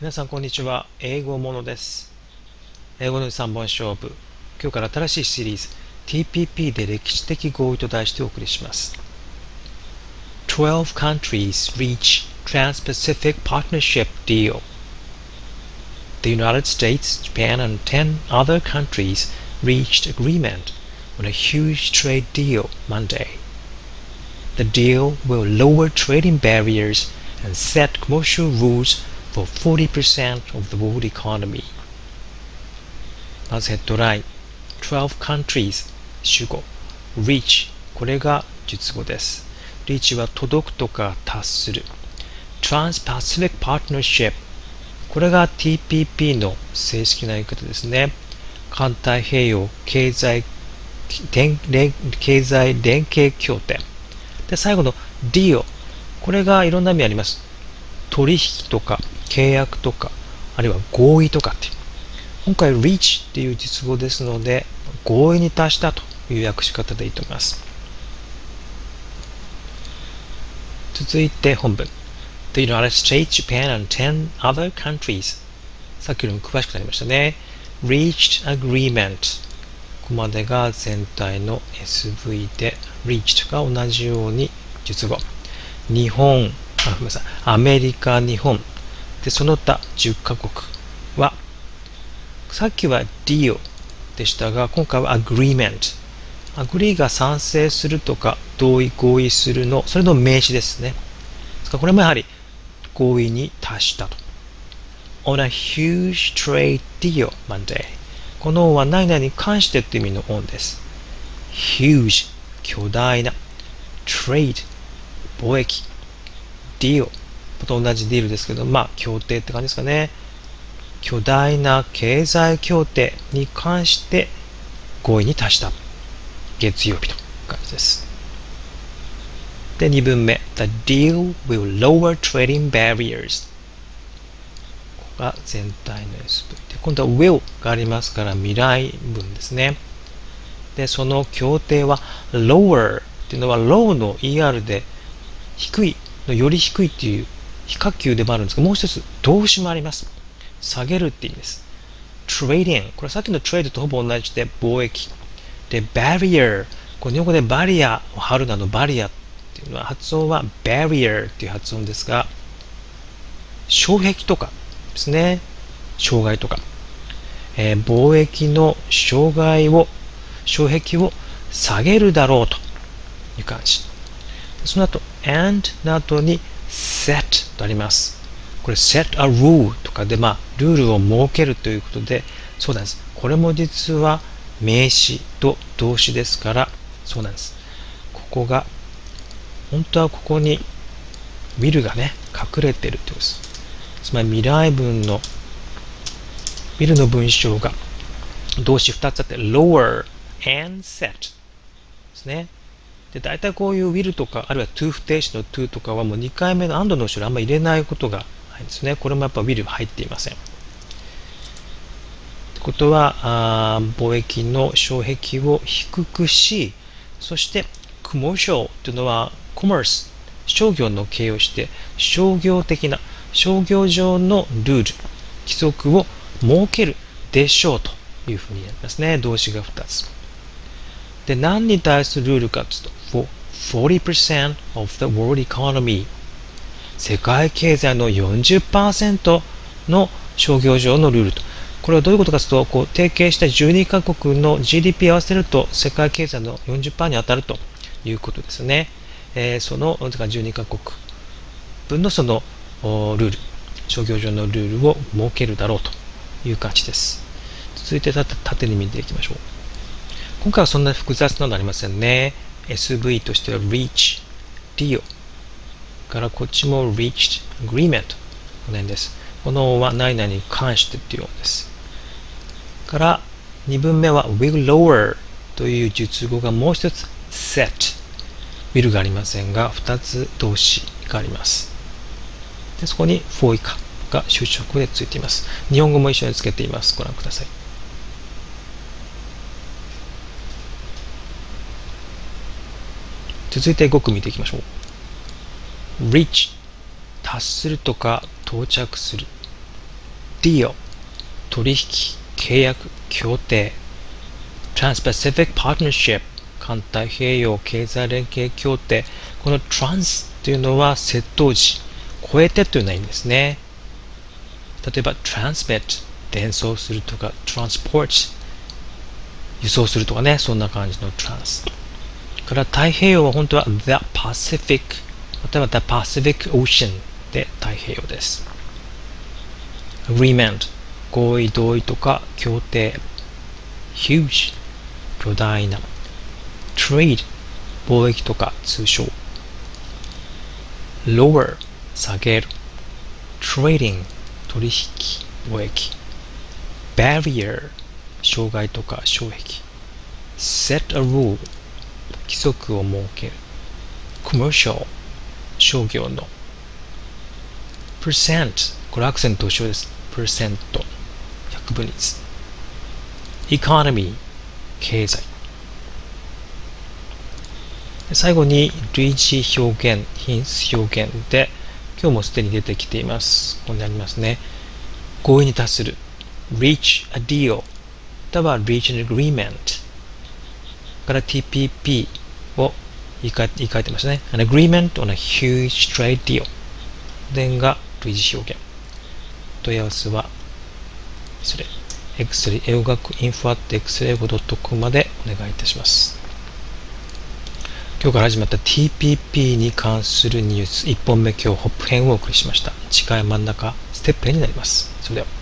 皆さんこんにちは。英語ものです。英語の3本勝負。今日から新しいシリーズ TPP で歴史的合意と題してお送りします。12 countries reach Trans-Pacific Partnership Deal. The United States, Japan, and 10 other countries reached agreement on a huge trade deal Monday. The deal will lower trading barriers and set commercial rules for 40% of the world economy. まずヘッドライ?ン12 countries 主語。reach これが述語です。reach は届くとか達する。Trans-Pacific Partnership これが TPP の正式な言い方ですね。環太平洋経済連連経済連携協定。で最後の deal これがいろんな意味あります。取引とか契約とかあるいは合意とかっていう。今回 reach っていう実語ですので合意に達したという訳し方でいいと思います。続いて本文。The United States, Japan and 10 other countries? さっきよりも詳しくなりましたね。Reached agreement ここまでが全体の SV で reached が同じように述語。日本。あごめんなさい。アメリカ日本。でその他10カ国はさっきは deal でしたが今回は agreement agree が賛成するとか同意合意するのそれの名詞ですね。ですからこれもやはり合意に達したと。On a huge trade deal Monday この on は何々に関してっていう意味の on です。Huge 巨大な trade 貿易。Deal と同じディールですけどまあ協定って感じですかね。巨大な経済協定に関して合意に達した。月曜日と感じです。で2文目。The deal will lower trading barriers ここが全体の SV で今度は will がありますから未来文ですね。でその協定は lower っていうのは low の ER で低いのより低いっていう非可級でもあるんですがもう一つ動詞もあります。下げるって意味です。Trading これさっきの trade とほぼ同じで貿易。で barrier これ日本語でバリアを張るなのバリアっていうのは発音は barrier っていう発音ですが障壁とかですね。障害とか、えー、貿易の障害を障壁を下げるだろうという感じ。その後 and の後に set とあります。これ set a rule とかでまあルールを設けるということでそうなんです。これも実は名詞と動詞ですからそうなんです。ここが本当はここに will がね隠れてるってことです。つまり未来文の will の文章が動詞2つあって lower and set ですね。で大体こういう will とかあるいは to 不定詞の to とかはもう2回目の and の後ろあんま入れないことがないんですね。これもやっぱ will 入っていません。ってことはあ貿易の障壁を低くしそして commercial というのは commerce 商業の形をして商業的な商業上のルール規則を設けるでしょうというふうになりますね。動詞が2つ。で何に対するルールかというと40% of the world economy 世界経済の40%の商業上のルールと。これはどういうことかというとこう提携した12カ国の GDP 合わせると世界経済の40%に当たるということですね、えー、その12カ国分のそのルール。商業上のルールを設けるだろうという感じです。続いて縦に見ていきましょう。今回はそんなに複雑なのありませんね。SV としては reach, deal からこっちも reached, agreement この辺です。このは何々に関してっていうようです。から2文目は will lower という述語がもう一つ set will がありませんが2つ動詞があります。でそこに for 以下が修飾でついています。日本語も一緒につけています。ご覧ください。続いて5句見ていきましょう。reach 達するとか到着する。Deal 取引、契約、協定。Trans-Pacific Partnership 環太平洋経済連携協定。この trans というのは窃盗時。超えてというような意味ですね。例えば transmit 伝送するとか transport 輸送するとかね。そんな感じの trans から太平洋は本当は the Pacific または the Pacific Ocean で太平洋です agreement 合意同意とか協定 huge 巨大な trade 貿易とか通称 lower 下げる trading 取引貿易 barrier 障害とか障壁 set a rule 規則を設ける。commercial 商業の。percent これアクセントと一緒です。percent 百分率。economy 経済。最後に類似表現品質表現で今日もすでに出てきています。ここにありますね。合意に達する。reach a deal または reach an agreement から TPP を言い換え言い換えてましたね。An agreement on a huge trade deal. 伝が類似表現問い合わせはそれ X 英語学 info.x 英語 .com までお願いいたします。今日から始まった TPP に関するニュース。1本目今日ホップ編をお送りしました。次回真ん中ステップ編になります。それでは。